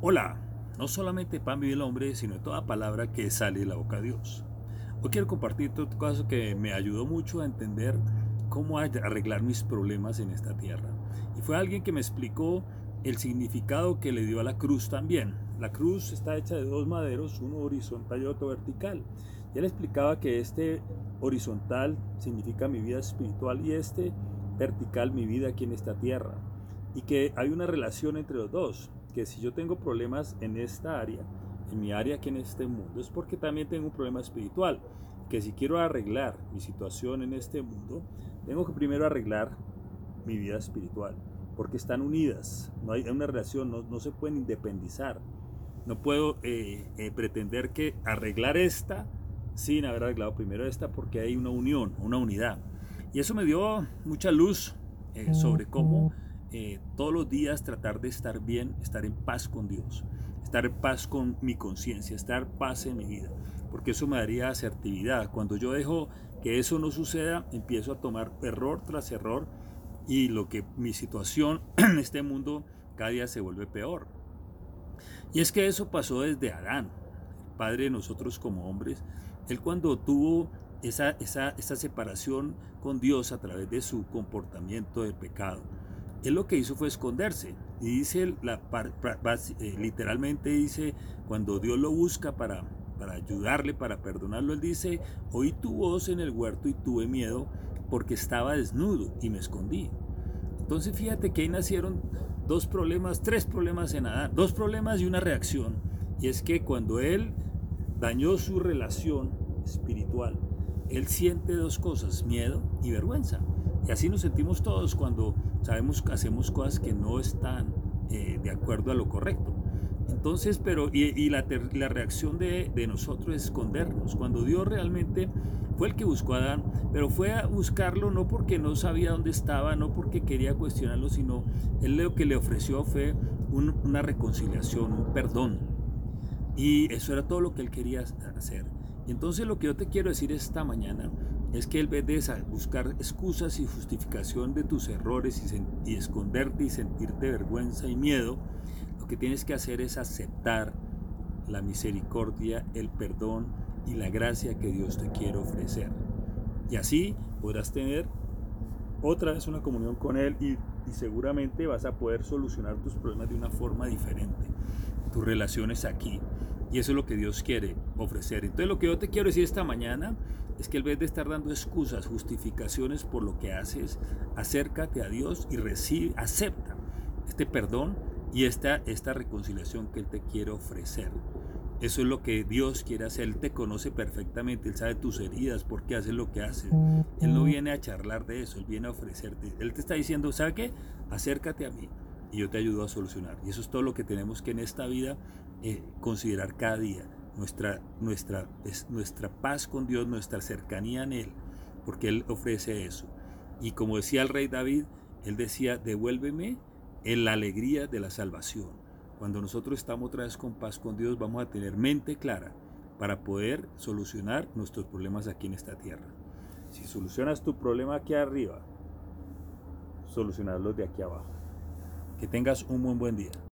Hola, no solamente pan vive el hombre, sino toda palabra que sale de la boca de Dios. Hoy quiero compartir otro caso que me ayudó mucho a entender cómo arreglar mis problemas en esta tierra. Y fue alguien que me explicó el significado que le dio a la cruz también. La cruz está hecha de dos maderos, uno horizontal y otro vertical. Y él explicaba que este horizontal significa mi vida espiritual y este vertical mi vida aquí en esta tierra. Y que hay una relación entre los dos que si yo tengo problemas en esta área, en mi área aquí en este mundo, es porque también tengo un problema espiritual. Que si quiero arreglar mi situación en este mundo, tengo que primero arreglar mi vida espiritual, porque están unidas, no hay una relación, no, se pueden independizar. No puedo eh, eh, pretender que arreglar esta sin haber arreglado primero esta, porque hay una unión, una unidad. Y eso me dio mucha luz eh, sobre cómo eh, todos los días tratar de estar bien, estar en paz con Dios, estar en paz con mi conciencia, estar en paz en mi vida, porque eso me daría asertividad. Cuando yo dejo que eso no suceda, empiezo a tomar error tras error y lo que mi situación en este mundo cada día se vuelve peor. Y es que eso pasó desde Adán, el padre de nosotros como hombres. Él cuando tuvo esa, esa, esa separación con Dios a través de su comportamiento de pecado, él lo que hizo fue esconderse. Y dice, eh, literalmente dice, cuando Dios lo busca para, para ayudarle, para perdonarlo, él dice, oí tu voz en el huerto y tuve miedo porque estaba desnudo y me escondí. Entonces fíjate que ahí nacieron dos problemas, tres problemas en Adán, dos problemas y una reacción. Y es que cuando él dañó su relación espiritual, él siente dos cosas, miedo y vergüenza. Y así nos sentimos todos cuando sabemos que hacemos cosas que no están eh, de acuerdo a lo correcto. Entonces, pero, y, la, la, reacción de, de, nosotros es escondernos. Cuando Dios realmente fue el que buscó a Adán, pero fue a buscarlo no porque no sabía dónde estaba, no porque quería cuestionarlo, sino él lo que le ofreció fue una reconciliación, un perdón. Y eso era todo lo que él quería hacer. Y entonces lo que yo te quiero decir esta mañana es que en vez de buscar excusas y justificación de tus errores y, esconderte y sentirte vergüenza y miedo, lo que tienes que hacer es aceptar la misericordia, el perdón y la gracia que Dios te quiere ofrecer. Y así podrás tener otra vez una comunión con Él y, y seguramente vas a poder solucionar tus problemas de una forma diferente. Tus relaciones aquí. Y eso es lo que Dios quiere ofrecer. Entonces lo que yo te quiero decir esta mañana es que en vez de estar dando excusas, justificaciones por lo que haces, acércate a Dios y recibe, acepta este perdón y esta, esta reconciliación que Él te quiere ofrecer. Eso es lo que Dios quiere hacer. Él te conoce perfectamente, Él sabe tus heridas, por qué haces lo que haces. Él no viene a charlar de eso, Él viene a ofrecerte. Él te está diciendo, ¿sabe qué? Acércate a mí y yo te ayudo a solucionar. Y eso es todo lo que tenemos que en esta vida eh, considerar cada día. Nuestra, nuestra, es nuestra paz con Dios, nuestra cercanía en Él, porque Él ofrece eso. Y como decía el rey David, Él decía, devuélveme en la alegría de la salvación. Cuando nosotros estamos otra vez con paz con Dios, vamos a tener mente clara para poder solucionar nuestros problemas aquí en esta tierra. Si solucionas tu problema aquí arriba, solucionarlos de aquí abajo. Que tengas un buen buen día.